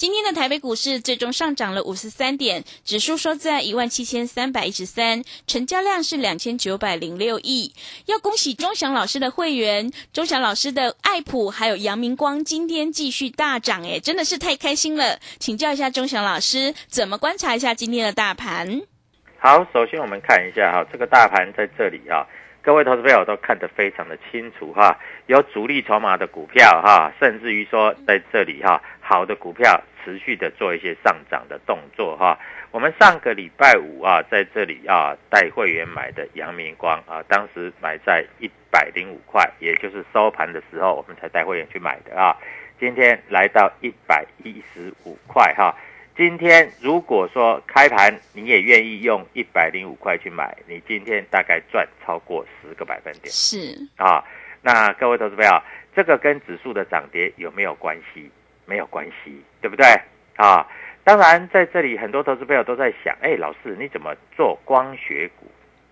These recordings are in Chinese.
今天的台北股市最终上涨了五十三点，指数收在一万七千三百一十三，成交量是两千九百零六亿。要恭喜钟祥老师的会员，钟祥老师的爱普还有阳明光今天继续大涨，诶，真的是太开心了。请教一下钟祥老师，怎么观察一下今天的大盘？好，首先我们看一下哈，这个大盘在这里哈，各位投资朋友都看得非常的清楚哈，有主力筹码的股票哈，甚至于说在这里哈，好的股票。持续的做一些上涨的动作哈，我们上个礼拜五啊，在这里啊带会员买的阳明光啊，当时买在一百零五块，也就是收盘的时候，我们才带会员去买的啊。今天来到一百一十五块哈，今天如果说开盘你也愿意用一百零五块去买，你今天大概赚超过十个百分点。是啊，那各位投资朋友，这个跟指数的涨跌有没有关系？没有关系，对不对啊？当然，在这里很多投资朋友都在想，哎，老师你怎么做光学股？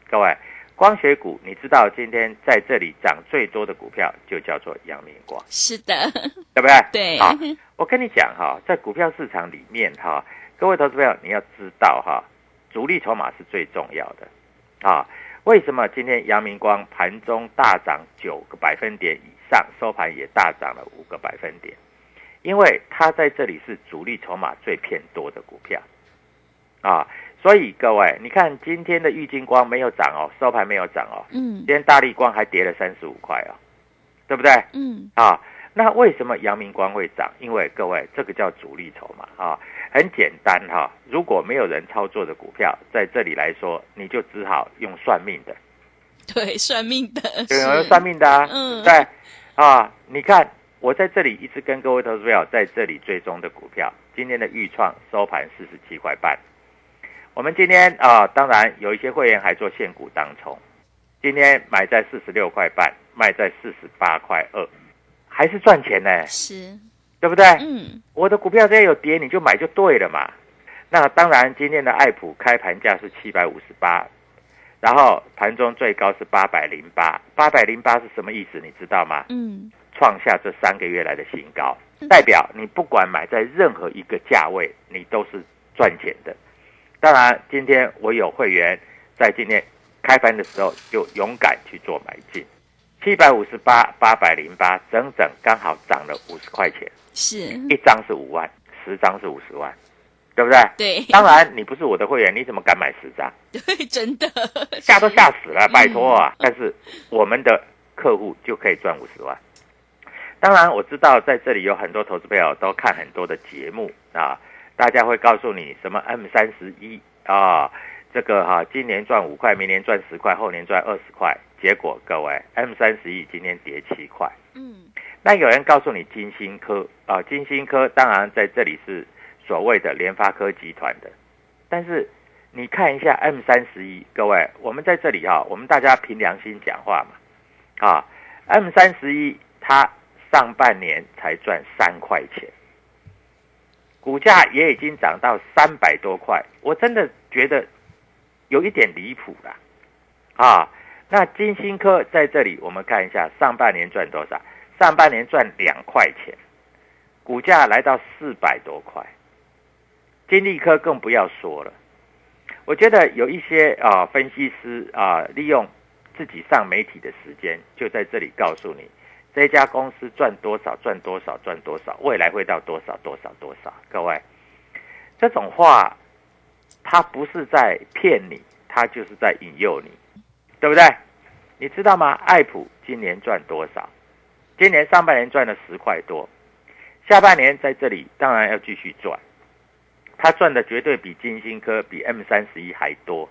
各位，光学股，你知道今天在这里涨最多的股票就叫做阳明光，是的，对不对？对。好，我跟你讲哈，在股票市场里面哈，各位投资朋友你要知道哈，主力筹码是最重要的啊。为什么今天阳明光盘中大涨九个百分点以上，收盘也大涨了五个百分点？因为它在这里是主力筹码最偏多的股票，啊，所以各位，你看今天的玉金光没有涨哦，收盘没有涨哦，嗯，今天大力光还跌了三十五块哦，对不对？嗯，啊，那为什么阳明光会涨？因为各位，这个叫主力筹码啊，很简单哈，如果没有人操作的股票，在这里来说，你就只好用算命的，对，算命的，对，用算命的啊，嗯，对，啊，你看。我在这里一直跟各位投资友在这里追踪的股票，今天的预创收盘四十七块半。我们今天啊，当然有一些会员还做现股当冲，今天买在四十六块半，卖在四十八块二，还是赚钱呢？是，对不对？嗯，我的股票这些有跌，你就买就对了嘛。那当然，今天的爱普开盘价是七百五十八，然后盘中最高是八百零八，八百零八是什么意思？你知道吗？嗯。创下这三个月来的新高，代表你不管买在任何一个价位，你都是赚钱的。当然，今天我有会员在今天开盘的时候就勇敢去做买进，七百五十八、八百零八，整整刚好涨了五十块钱，是一张是五万，十张是五十万，对不对？对。当然，你不是我的会员，你怎么敢买十张？对，真的吓都吓死了，拜托啊！但是我们的客户就可以赚五十万。当然，我知道在这里有很多投资朋友都看很多的节目啊，大家会告诉你什么 M 三十一啊，这个哈，今年赚五块，明年赚十块，后年赚二十块结果各位 M 三十一今天跌七块。嗯，那有人告诉你金星科啊，金星科当然在这里是所谓的联发科集团的，但是你看一下 M 三十一，各位，我们在这里哈、我们大家凭良心讲话嘛，啊，M 三十一它上半年才赚三块钱，股价也已经涨到三百多块，我真的觉得有一点离谱了，啊，那金星科在这里我们看一下上半年赚多少？上半年赚两块钱，股价来到四百多块。金利科更不要说了，我觉得有一些啊分析师啊利用自己上媒体的时间，就在这里告诉你这家公司赚多少赚多少赚多少，未来会到多少多少多少。各位，这种话他不是在骗你，他就是在引诱你，对不对？你知道吗？爱普今年赚多少？今年上半年赚了十块多，下半年在这里当然要继续赚，他赚的绝对比金星科、比 M 三十一还多，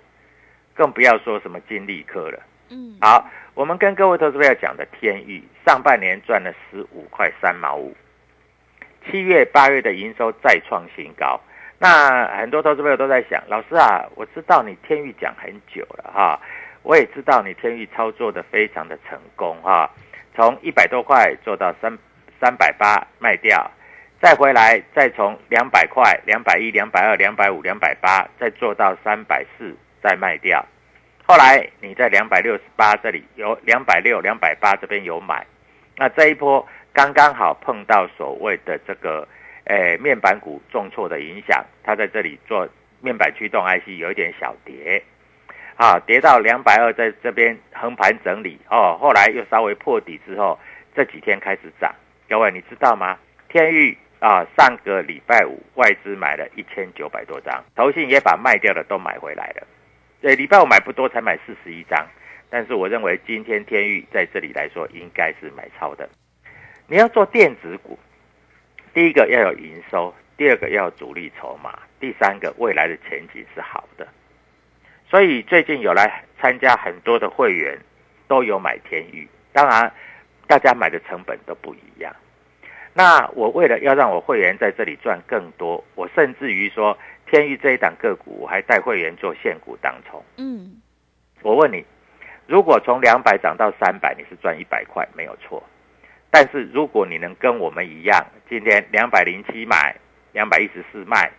更不要说什么金利科了。嗯，好，我们跟各位投资朋友讲的天域，上半年赚了十五块三毛五，七月、八月的营收再创新高。那很多投资朋友都在想，老师啊，我知道你天域讲很久了哈，我也知道你天域操作的非常的成功哈，从一百多块做到三三百八卖掉，再回来再从两百块、两百一、两百二、两百五、两百八，再做到三百四再卖掉。后来你在两百六十八这里有两百六、两百八这边有买，那这一波刚刚好碰到所谓的这个诶面板股重挫的影响，它在这里做面板驱动 IC 有一点小跌，啊，跌到两百二，在这边横盘整理哦，后来又稍微破底之后，这几天开始涨。各位你知道吗？天域啊，上个礼拜五外资买了一千九百多张，投信也把卖掉的都买回来了。对，礼拜五买不多，才买四十一张，但是我认为今天天域在这里来说应该是买超的。你要做电子股，第一个要有营收，第二个要有主力筹码，第三个未来的前景是好的。所以最近有来参加很多的会员都有买天域，当然大家买的成本都不一样。那我为了要让我会员在这里赚更多，我甚至于说天域这一档个股，我还带会员做现股当冲。嗯，我问你，如果从两百涨到三百，你是赚一百块，没有错。但是如果你能跟我们一样，今天两百零七买，两百一十四卖，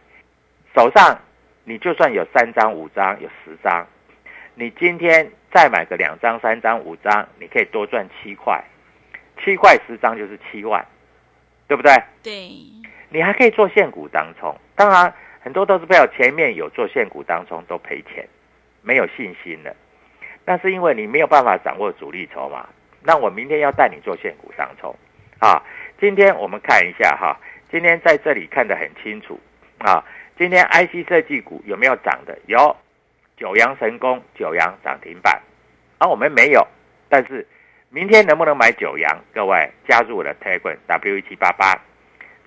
手上你就算有三张、五张、有十张，你今天再买个两张、三张、五张，你可以多赚七块，七块十张就是七万，对不对？对，你还可以做现股当冲。当然，很多投资朋友前面有做现股当中都赔钱，没有信心了。那是因为你没有办法掌握主力筹码。那我明天要带你做现股当中啊！今天我们看一下哈，今天在这里看得很清楚啊。今天 IC 设计股有没有涨的？有，九阳神功，九阳涨停板。啊，我们没有，但是明天能不能买九阳？各位加入我的 t a g W 一七八八。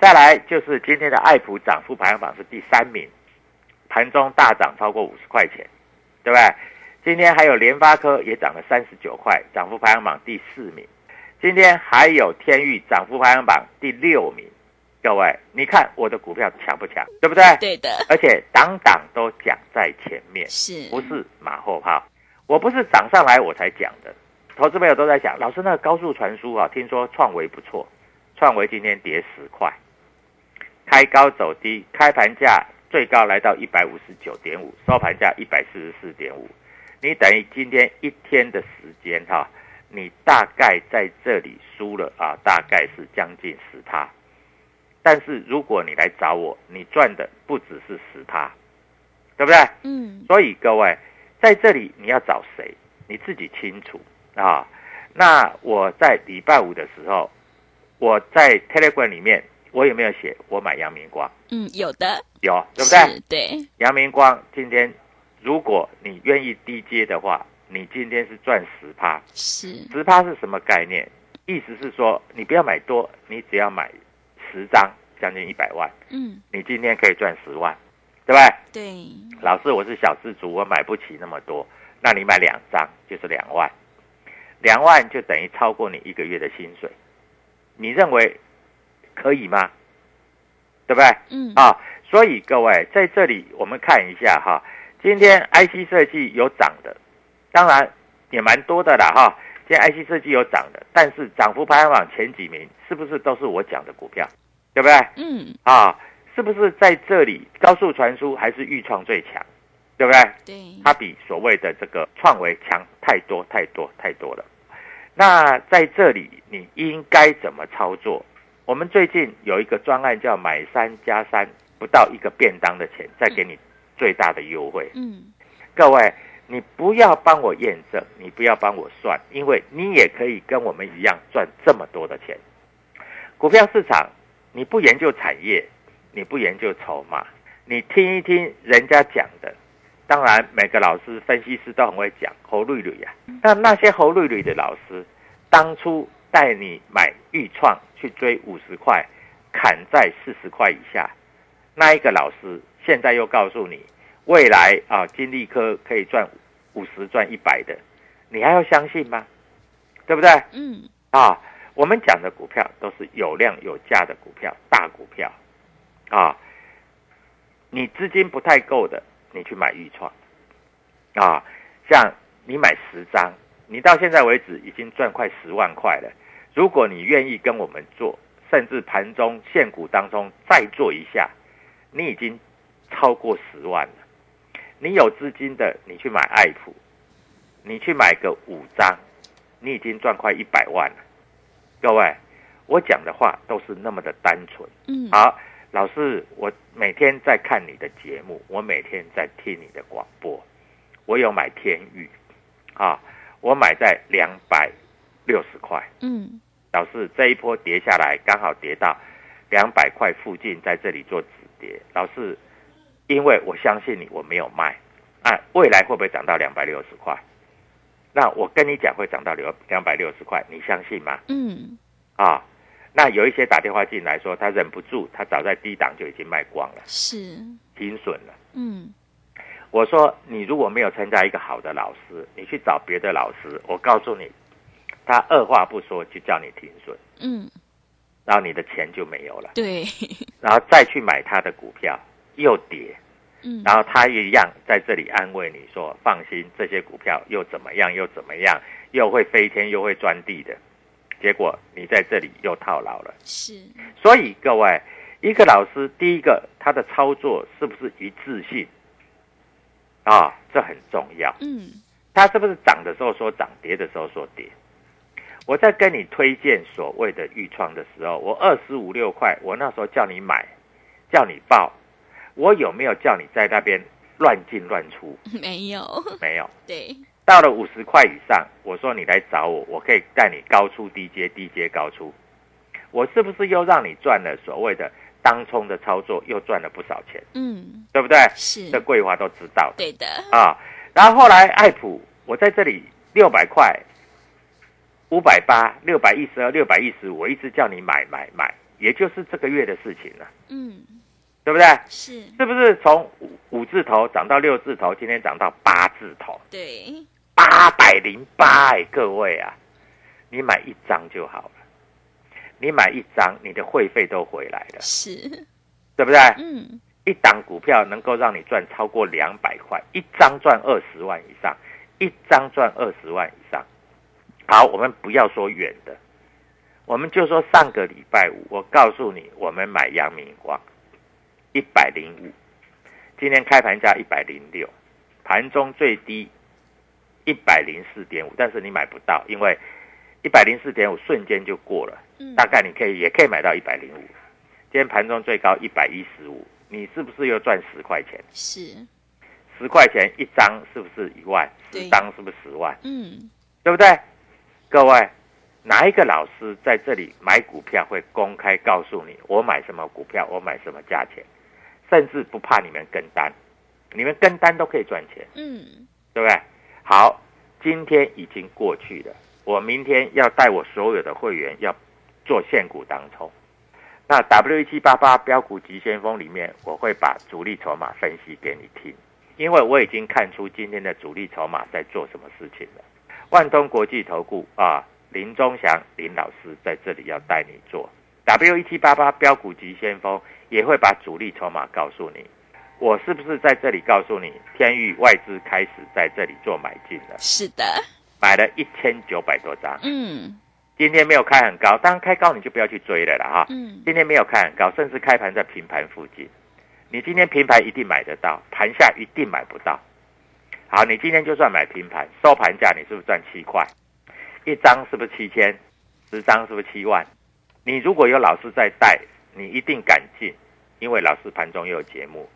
再来就是今天的爱普涨幅排行榜是第三名，盘中大涨超过五十块钱，对不对？今天还有联发科也涨了三十九块，涨幅排行榜第四名。今天还有天域涨幅排行榜第六名。各位，你看我的股票强不强？对不对？对的，而且档档都讲在前面，是，不是马后炮？我不是涨上来我才讲的。投资朋友都在讲，老师那个高速传输啊，听说创维不错，创维今天跌十块，开高走低，开盘价最高来到一百五十九点五，收盘价一百四十四点五。你等于今天一天的时间哈，你大概在这里输了啊，大概是将近十趴。但是如果你来找我，你赚的不只是十趴，对不对？嗯，所以各位在这里你要找谁，你自己清楚啊。那我在礼拜五的时候，我在 Telegram 里面，我有没有写我买阳明光？嗯，有的，有，对不对？对，阳明光今天，如果你愿意低接的话，你今天是赚十趴。是，十趴是什么概念？意思是说，你不要买多，你只要买十张，将近一百万，嗯，你今天可以赚十万，对不对？对，老师，我是小资族，我买不起那么多，那你买两张就是两万。两万就等于超过你一个月的薪水，你认为可以吗？对不对？嗯，啊，所以各位在这里我们看一下哈，今天 IC 设计有涨的，当然也蛮多的啦哈。今天 IC 设计有涨的，但是涨幅排行榜前几名是不是都是我讲的股票？对不对？嗯，啊，是不是在这里高速传输还是预创最强？对不对？对，它比所谓的这个创维强太多太多太多了。那在这里你应该怎么操作？我们最近有一个专案叫买三加三，不到一个便当的钱，再给你最大的优惠。嗯，各位，你不要帮我验证，你不要帮我算，因为你也可以跟我们一样赚这么多的钱。股票市场，你不研究产业，你不研究筹码，你听一听人家讲的。当然，每个老师、分析师都很会讲侯绿绿呀。那那些侯绿绿的老师，当初带你买豫创去追五十块，砍在四十块以下，那一个老师现在又告诉你，未来啊，金利科可以赚五十、赚一百的，你还要相信吗？对不对？嗯，啊，我们讲的股票都是有量有价的股票，大股票啊。你资金不太够的，你去买豫创啊。像你买十张，你到现在为止已经赚快十万块了。如果你愿意跟我们做，甚至盘中现股当中再做一下，你已经超过十万了。你有资金的，你去买爱普，你去买个五张，你已经赚快一百万了。各位，我讲的话都是那么的单纯。嗯，好，老师，我每天在看你的节目，我每天在听你的广播，我有买天宇，啊，我买在两百六十块。嗯，老师，这一波跌下来，刚好跌到两百块附近，在这里做止跌。老师，因为我相信你，我没有卖，啊，未来会不会涨到两百六十块？那我跟你讲会涨到两两百六十块，你相信吗？嗯，啊，那有一些打电话进来说他忍不住，他早在低档就已经卖光了，是，停损了。嗯，我说你如果没有参加一个好的老师，你去找别的老师，我告诉你，他二话不说就叫你停损，嗯，然后你的钱就没有了，对，然后再去买他的股票又跌，嗯，然后他一样在这里安慰你说放心，这些股票又怎么样又怎么样，又会飞天又会钻地的，结果你在这里又套牢了。是，所以各位，一个老师，第一个他的操作是不是一致性啊？这很重要。嗯，他是不是涨的时候说涨，跌的时候说跌？我在跟你推荐所谓的预创的时候，我二十五六块，我那时候叫你买，叫你报，我有没有叫你在那边乱进乱出？没有，没有。对，到了五十块以上，我说你来找我，我可以带你高出低接，低接高出。我是不是又让你赚了所谓的当冲的操作，又赚了不少钱，嗯，对不对？是这，桂花都知道的对的，啊。然后后来爱普，我在这里六百块、五百八、六百一十二、六百一十五，我一直叫你买买买，也就是这个月的事情了，嗯，对不对？是，是不是从五五字头涨到六字头，今天涨到八字头？对，八百零八哎，各位啊，你买一张就好了。你买一张，你的会费都回来了，是，对不对？嗯，一档股票能够让你赚超过两百块，一张赚二十万以上，一张赚二十万以上。好，我们不要说远的，我们就说上个礼拜五，我告诉你，我们买阳明光一百零五，今天开盘价一百零六，盘中最低一百零四点五，但是你买不到，因为一百零四点五瞬间就过了，嗯大概你可以也可以买到一百零五。今天盘中最高一百一十五，你是不是又赚十块钱？是，十块钱一张是不是一万？对十张是不是十万？嗯，对不对？各位，哪一个老师在这里买股票会公开告诉你我买什么股票，我买什么价钱，甚至不怕你们跟单，你们跟单都可以赚钱，嗯，对不对？好，今天已经过去了，我明天要带我所有的会员要做现股当冲。那 W 一七八八标股急先锋里面，我会把主力筹码分析给你听，因为我已经看出今天的主力筹码在做什么事情了。万通国际投顾啊，林忠祥林老师在这里要带你做 W 一七八八标股急先锋，也会把主力筹码告诉你。我是不是在这里告诉你，天域外资开始在这里做买进了？是的，买了一千九百多张。嗯今天没有开很高，当然开高你就不要去追了啦哈。嗯，今天没有开很高，甚至开盘在平盘附近。你今天平盘一定买得到，盘下一定买不到。好，你今天就算买平盘，收盘价你是不是赚七块？一张是不是七千？十张是不是七万？你如果有老师在带，你一定敢进，因为老师盘中又有节目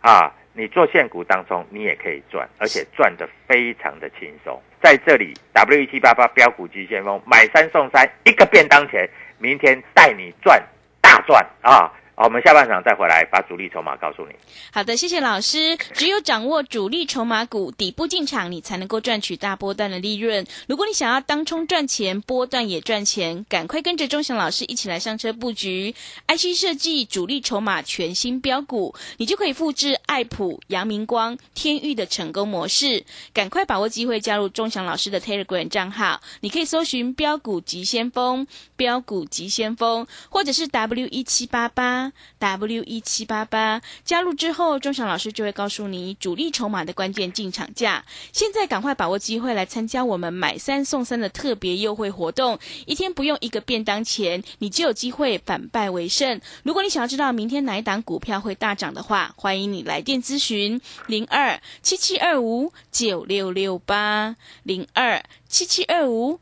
啊。你做现股当中，你也可以赚，而且赚得非常的轻松。在这里，W 一七八八标股急先锋，买三送三，一个便当钱，明天带你赚大赚啊！好，我们下半场再回来把主力筹码告诉你。好的，谢谢老师。只有掌握主力筹码股底部进场，你才能够赚取大波段的利润。如果你想要当冲赚钱，波段也赚钱，赶快跟着钟祥老师一起来上车布局 IC 设计主力筹码全新标股，你就可以复制爱普、阳明光、天域的成功模式。赶快把握机会，加入钟祥老师的 Telegram 账号，你可以搜寻标股急先锋、标股急先锋，或者是 W 一七八八。W 一七八八加入之后，钟祥老师就会告诉你主力筹码的关键进场价。现在赶快把握机会来参加我们买三送三的特别优惠活动，一天不用一个便当钱，你就有机会反败为胜。如果你想要知道明天哪一档股票会大涨的话，欢迎你来电咨询零二七七二五九六六八零二七七二五。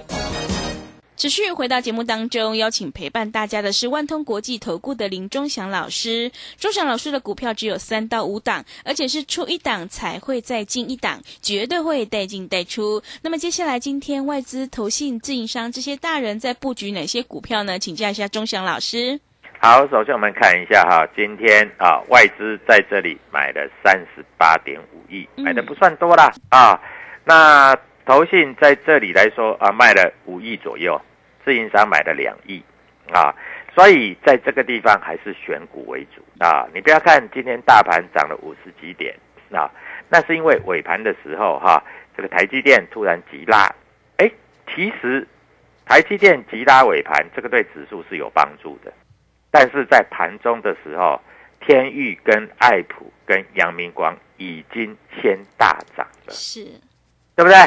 持续回到节目当中，邀请陪伴大家的是万通国际投顾的林忠祥老师。忠祥老师的股票只有三到五档，而且是出一档才会再进一档，绝对会带进带出。那么接下来，今天外资、投信、自营商这些大人在布局哪些股票呢？请教一下忠祥老师。好，首先我们看一下哈，今天啊，外资在这里买了三十八点五亿，买的不算多啦、啊。那投信在这里来说啊，卖了五亿左右。自营商买了两亿啊，所以在这个地方还是选股为主啊。你不要看今天大盘涨了五十几点啊，那是因为尾盘的时候哈、这个台积电突然急拉，哎，其实台积电急拉尾盘，这个对指数是有帮助的，但是在盘中的时候，天域跟爱普跟阳明光已经先大涨了，是，对不对？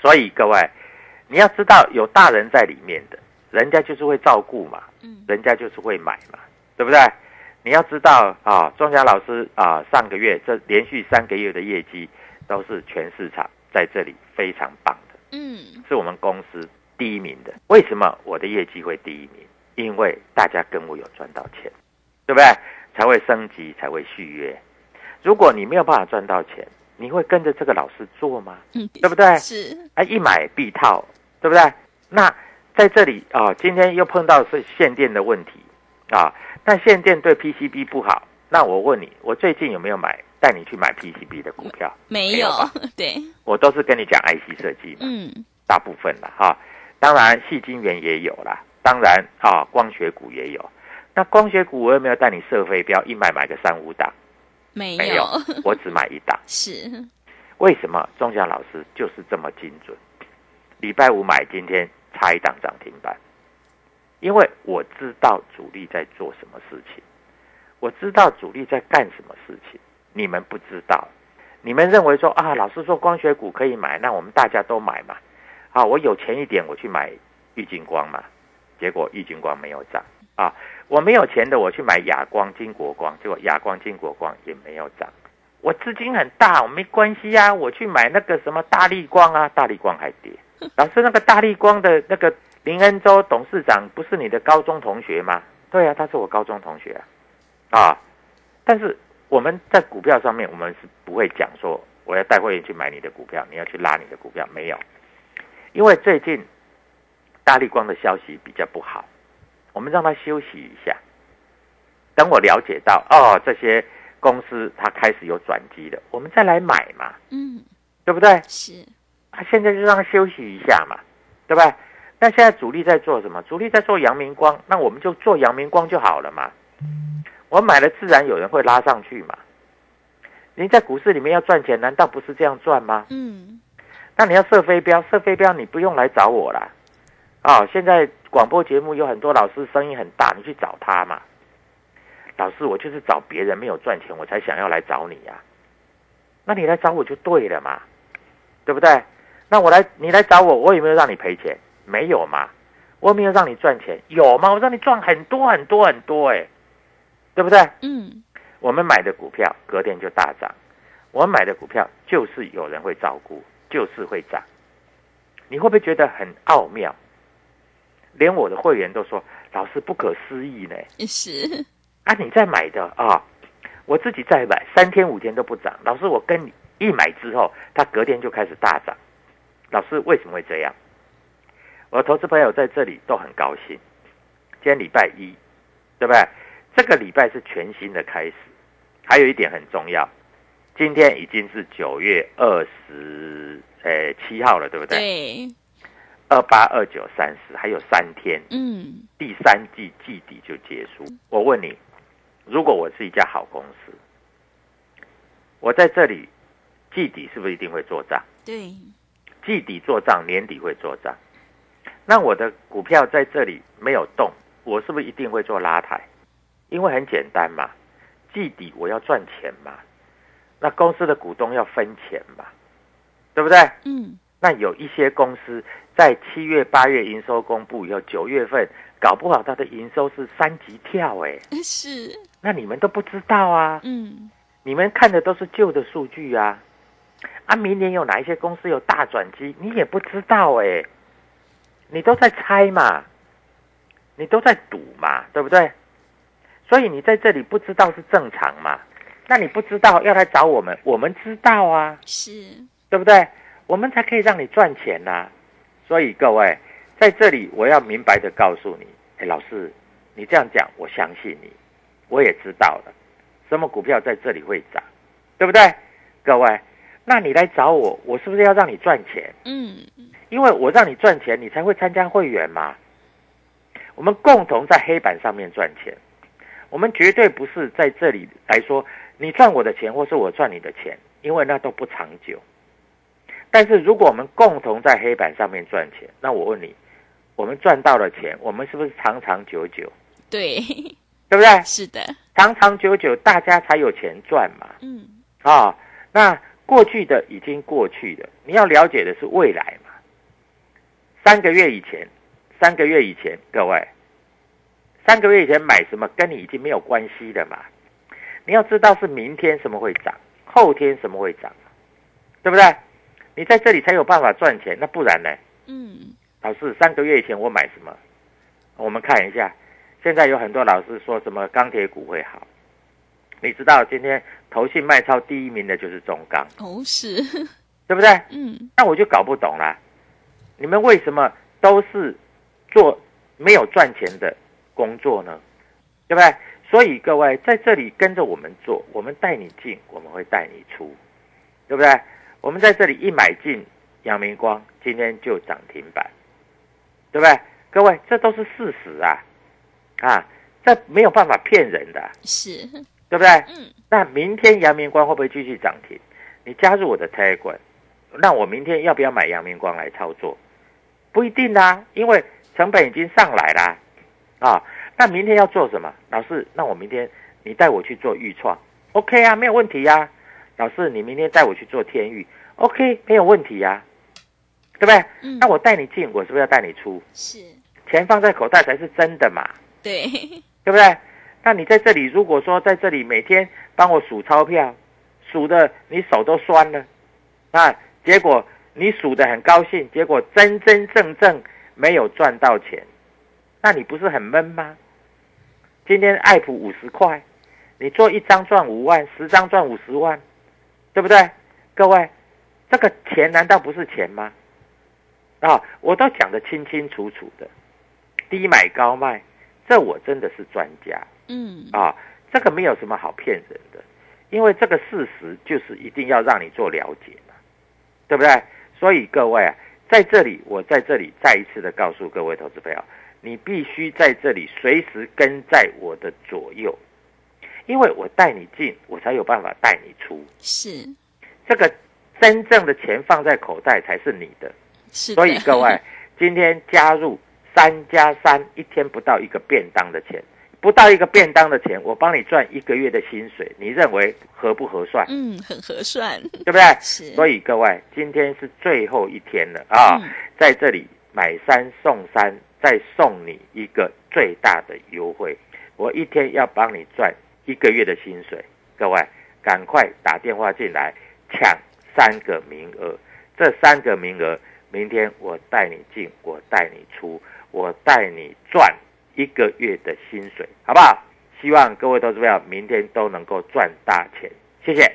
所以各位。你要知道，有大人在里面的，人家就是会照顾嘛，嗯，人家就是会买嘛，对不对？你要知道啊，庄家老师啊，上个月这连续三个月的业绩都是全市场在这里非常棒的，嗯，是我们公司第一名的。为什么我的业绩会第一名？因为大家跟我有赚到钱，对不对？才会升级，才会续约。如果你没有办法赚到钱，你会跟着这个老师做吗？嗯，对不对？是，啊，一买必套。对不对？那在这里啊，今天又碰到是限电的问题啊。那限电对 PCB 不好。那我问你，我最近有没有买带你去买 PCB 的股票？没有，对，我都是跟你讲 IC 设计嘛，嗯，大部分了哈。当然，细晶圆也有啦，当然啊，光学股也有。那光学股我有没有带你设飞镖，一买买个三五档？没没有，我只买一档。是，为什么？钟祥老师就是这么精准。礼拜五买，今天差一档涨停板，因为我知道主力在做什么事情，我知道主力在干什么事情，你们不知道，你们认为说啊，老师说光学股可以买，那我们大家都买嘛，啊，我有钱一点，我去买玉金光嘛，结果玉金光没有涨。啊，我没有钱的，我去买亚光、金国光，结果亚光、金国光也没有涨。我资金很大，我没关系呀、啊，我去买那个什么大力光啊，大力光还跌。老师，那个大力光的那个林恩洲董事长不是你的高中同学吗？对啊，他是我高中同学啊。啊，但是我们在股票上面，我们是不会讲说我要带会员去买你的股票，你要去拉你的股票，没有。因为最近大力光的消息比较不好，我们让他休息一下。等我了解到哦，这些公司它开始有转机了，我们再来买嘛，嗯，对不对？是，啊，现在就让他休息一下嘛，对吧？那现在主力在做什么？主力在做阳明光，那我们就做阳明光就好了嘛。我买了，自然有人会拉上去嘛。您在股市里面要赚钱，难道不是这样赚吗？嗯，那你要射飞镖，射飞镖你不用来找我啦。哦、现在广播节目有很多老师声音很大，你去找他嘛。老师，我就是找别人没有赚钱，我才想要来找你呀、那你来找我就对了嘛，对不对？那我来，你来找我，我有没有让你赔钱？没有嘛。我有没有让你赚钱？有吗？我让你赚很多很多很多，哎，对不对？嗯，我们买的股票隔天就大涨，我们买的股票就是有人会照顾，就是会涨。你会不会觉得很奥妙？连我的会员都说：“老师不可思议呢！是，啊，你在买的啊，我自己在买，三天五天都不涨。老师，我跟你一买之后，它隔天就开始大涨。老师为什么会这样？我的投资朋友在这里都很高兴。今天礼拜一，对不对？这个礼拜是全新的开始。还有一点很重要，今天已经是九月二十诶七号了，对不对？对，二八、二九、三十，还有三天，嗯，第三季季底就结束。我问你，如果我是一家好公司，我在这里季底是不是一定会做账？对，季底做账，年底会做账。那我的股票在这里没有动，我是不是一定会做拉抬？因为很简单嘛，季底我要赚钱嘛，那公司的股东要分钱嘛，对不对？嗯，那有一些公司在七月、八月营收公布以后，九月份搞不好它的营收是三级跳，哎，是，那你们都不知道啊，嗯，你们看的都是旧的数据啊，啊，明年有哪一些公司有大转机，你也不知道哎，你都在猜嘛，你都在赌嘛，对不对？所以你在这里不知道是正常嘛，那你不知道要来找我们，我们知道啊，是，对不对？我们才可以让你赚钱呐、所以各位在这里，我要明白的告诉你，哎，老师，你这样讲，我相信你，我也知道了，什么股票在这里会涨，对不对？各位，那你来找我，我是不是要让你赚钱？嗯，因为我让你赚钱，你才会参加会员嘛。我们共同在黑板上面赚钱，我们绝对不是在这里来说你赚我的钱，或是我赚你的钱，因为那都不长久。但是如果我们共同在黑板上面赚钱，那我问你，我们赚到了钱，我们是不是长长久久？对，对不对？是的，长长久久，大家才有钱赚嘛。嗯，啊、那过去的已经过去了，你要了解的是未来嘛。三个月以前，三个月以前，各位，三个月以前买什么跟你已经没有关系的嘛。你要知道是明天什么会涨，后天什么会涨，对不对？你在这里才有办法赚钱，那不然呢？嗯，老师，三个月以前我买什么？我们看一下，现在有很多老师说什么钢铁股会好，你知道今天投信卖超第一名的就是中钢，哦，是，对不对？嗯，那我就搞不懂了，你们为什么都是做没有赚钱的工作呢？对不对？所以各位在这里跟着我们做，我们带你进，我们会带你出，对不对？我们在这里一买进阳明光，今天就涨停板，对不对？各位，这都是事实啊，啊，这没有办法骗人的，是，对不对？嗯，那明天阳明光会不会继续涨停？你加入我的 Telegram，那我明天要不要买阳明光来操作？不一定啦，因为成本已经上来啦。啊，那明天要做什么？老师，那我明天你带我去做预创，OK 啊，没有问题呀、老师，你明天带我去做天域，OK，没有问题呀、对不对？嗯那我带你进，我是不是要带你出？是，钱放在口袋才是真的嘛。对，对不对？那你在这里，如果说在这里每天帮我数钞票，数的你手都酸了，那结果你数的很高兴，结果真真正正没有赚到钱，那你不是很闷吗？今天爱普五十块，你做一张赚五万，十张赚五十万，对不对？各位，这个钱难道不是钱吗？啊，我都讲得清清楚楚的，低买高卖，这我真的是专家。嗯，啊，这个没有什么好骗人的，因为这个事实就是一定要让你做了解嘛，对不对？所以各位啊，在这里我在这里再一次的告诉各位投资朋友，你必须在这里随时跟在我的左右，因为我带你进，我才有办法带你出。是这个真正的钱放在口袋才是你的，是的，所以各位今天加入三加三，一天不到一个便当的钱。不到一个便当的钱，我帮你赚一个月的薪水，你认为合不合算？嗯，很合算，对不对？是，所以各位，今天是最后一天了啊，嗯在这里买三送三，再送你一个最大的优惠，我一天要帮你赚一个月的薪水。各位，赶快打电话进来抢三个名额，这三个名额，明天我带你进，我带你出，我带你赚一个月的薪水，好不好？希望各位投资朋友明天都能够赚大钱，谢谢。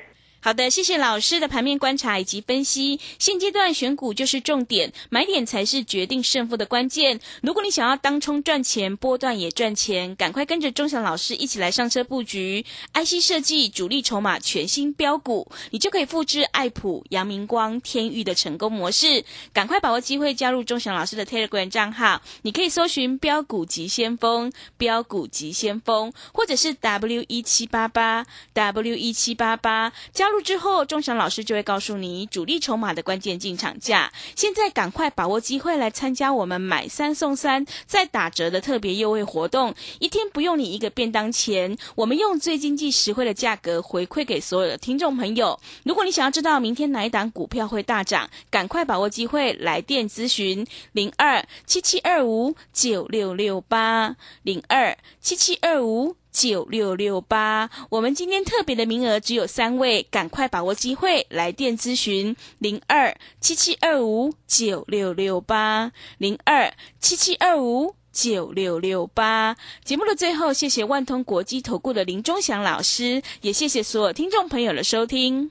好的，谢谢老师的盘面观察以及分析。现阶段选股就是重点，买点才是决定胜负的关键。如果你想要当冲赚钱，波段也赚钱，赶快跟着钟祥老师一起来上车布局 IC 设计主力筹码全新标股，你就可以复制爱普、阳明光、天域的成功模式。赶快把握机会加入钟祥老师的 Telegram 账号，你可以搜寻标股急先锋、标股急先锋，或者是 W 一七八八 W 一七八八。加入之后，钟祥老师就会告诉你主力筹码的关键进场价。现在赶快把握机会来参加我们买三送三再打折的特别优惠活动，一天不用你一个便当钱，我们用最经济实惠的价格回馈给所有的听众朋友。如果你想要知道明天哪一档股票会大涨，赶快把握机会来电咨询零二七七二五九六六八零二七七二五。九六六八，我们今天特别的名额只有三位，赶快把握机会来电咨询零二七七二五九六六八零二七七二五九六六八。节目的最后，谢谢万通国际投顾的林忠祥老师，也谢谢所有听众朋友的收听。